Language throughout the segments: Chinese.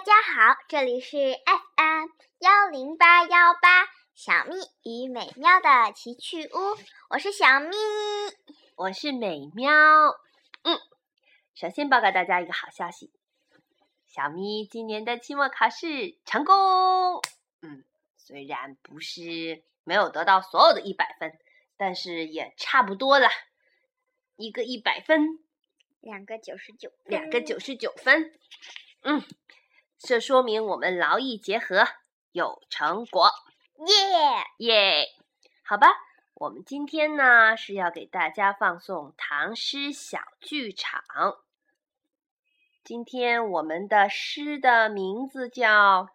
大家好，这里是 FM 幺零八幺八小咪与美妙的奇趣屋，我是小咪，我是美妙。嗯，首先报告大家一个好消息，小咪今年的期末考试成功。嗯，虽然不是没有得到所有的一百分，但是也差不多了，一个一百分，两个九十九，两个九十九分。嗯。这说明我们劳逸结合有成果，耶耶！好吧，我们今天呢是要给大家放送唐诗小剧场。今天我们的诗的名字叫《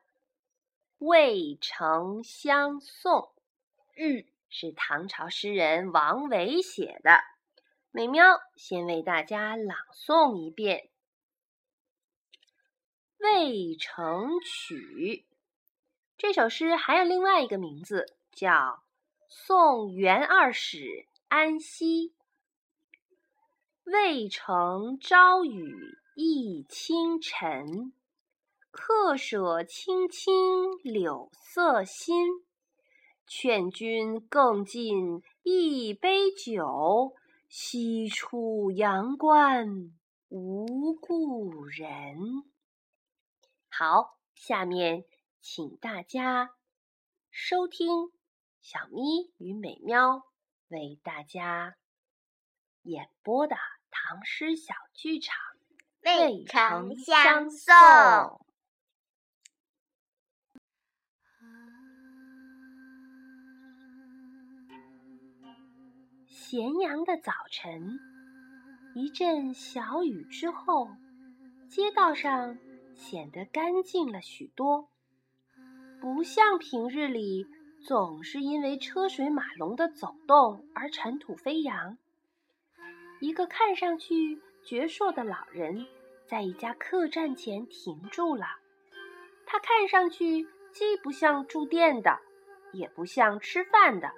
渭城相送》，嗯，是唐朝诗人王维写的。美喵，先为大家朗诵一遍。《渭城曲》这首诗还有另外一个名字，叫《送元二使安西》。渭城朝雨浥轻尘，客舍青青柳色新。劝君更尽一杯酒，西出阳关无故人。好，下面请大家收听小咪与美喵为大家演播的唐诗小剧场《渭城相送》。咸阳的早晨，一阵小雨之后，街道上。显得干净了许多，不像平日里总是因为车水马龙的走动而尘土飞扬。一个看上去矍铄的老人在一家客栈前停住了。他看上去既不像住店的，也不像吃饭的，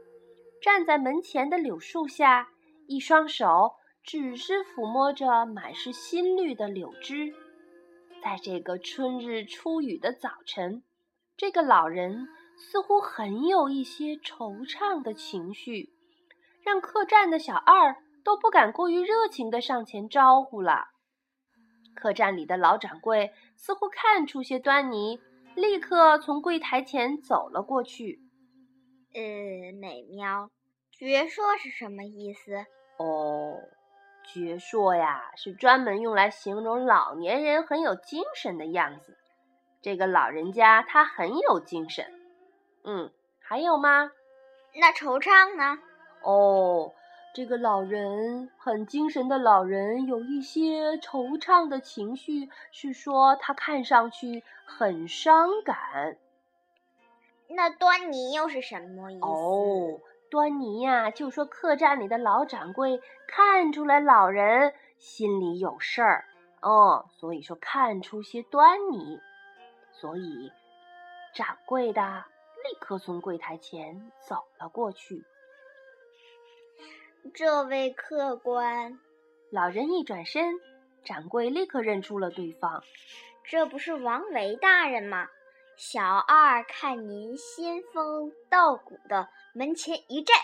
站在门前的柳树下，一双手只是抚摸着满是新绿的柳枝。在这个春日初雨的早晨，这个老人似乎很有一些惆怅的情绪，让客栈的小二都不敢过于热情地上前招呼了。客栈里的老掌柜似乎看出些端倪，立刻从柜台前走了过去。呃，美妙，绝说是什么意思？哦。矍铄呀，是专门用来形容老年人很有精神的样子。这个老人家他很有精神。嗯，还有吗？那惆怅呢？哦，这个老人很精神的老人有一些惆怅的情绪，是说他看上去很伤感。那端倪又是什么意思？哦。端倪呀，就说客栈里的老掌柜看出来老人心里有事儿，哦，所以说看出些端倪，所以掌柜的立刻从柜台前走了过去。这位客官，老人一转身，掌柜立刻认出了对方，这不是王维大人吗？小二看您仙风道骨的，门前一站，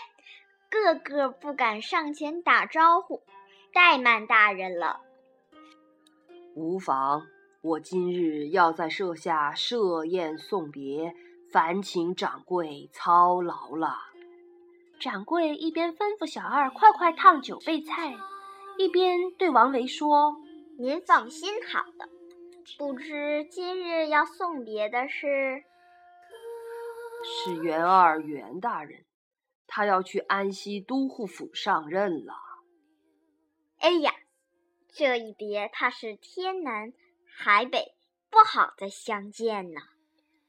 个个不敢上前打招呼，怠慢大人了。无妨，我今日要在舍下设宴送别，烦请掌柜操劳了。掌柜一边吩咐小二快快烫酒备菜，一边对王维说：“您放心好了。”不知今日要送别的是？是元二元大人，他要去安西都护府上任了。哎呀，这一别怕是天南海北，不好再相见呢。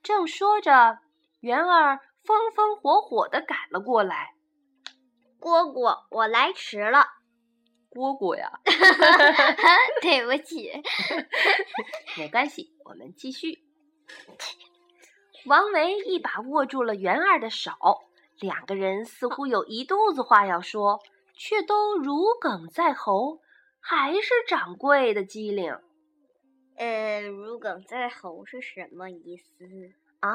正说着，元儿风风火火的赶了过来。蝈蝈，我来迟了。蝈蝈呀，对不起，没关系，我们继续。王维一把握住了元二的手，两个人似乎有一肚子话要说，却都如鲠在喉，还是掌柜的机灵。呃，如鲠在喉是什么意思啊？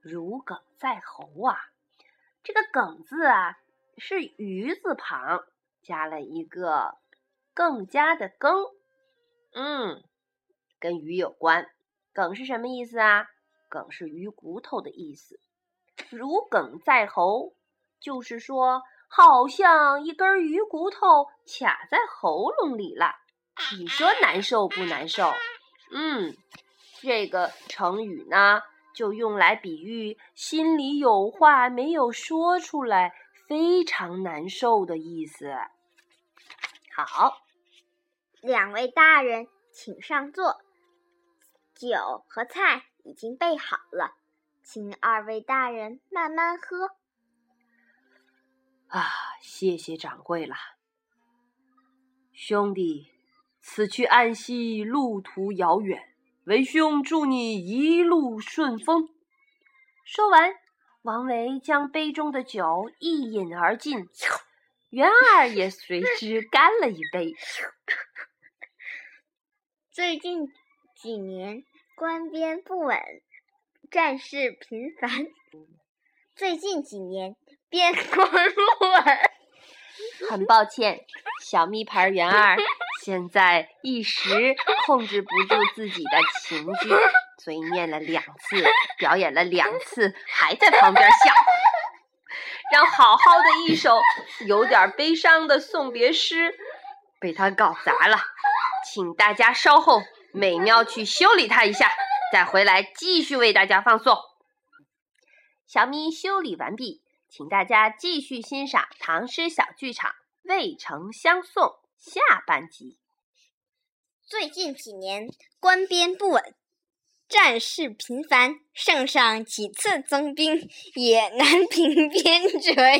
如鲠在喉啊，这个“鲠”字啊是鱼字旁加了一个更加的“更”，嗯，跟鱼有关。梗是什么意思啊？梗是鱼骨头的意思。如鲠在喉，就是说好像一根鱼骨头卡在喉咙里了。你说难受不难受？嗯，这个成语呢，就用来比喻心里有话没有说出来，非常难受的意思。好，两位大人，请上座。酒和菜已经备好了，请二位大人慢慢喝。啊，谢谢掌柜了，兄弟。此去安西，路途遥远，为兄祝你一路顺风。说完，王维将杯中的酒一饮而尽，元二也随之干了一杯。最近几年，官边不稳，战事频繁。最近几年，边 关不稳。很抱歉，小蜜牌元二。现在一时控制不住自己的情绪，所以念了两次，表演了两次，还在旁边笑，让好好的一首有点悲伤的送别诗被他搞砸了。请大家稍后美妙去修理他一下，再回来继续为大家放送。小咪修理完毕，请大家继续欣赏唐诗小剧场《渭城相送》。下半集，最近几年官边不稳，战事频繁，圣上几次增兵也难平边陲。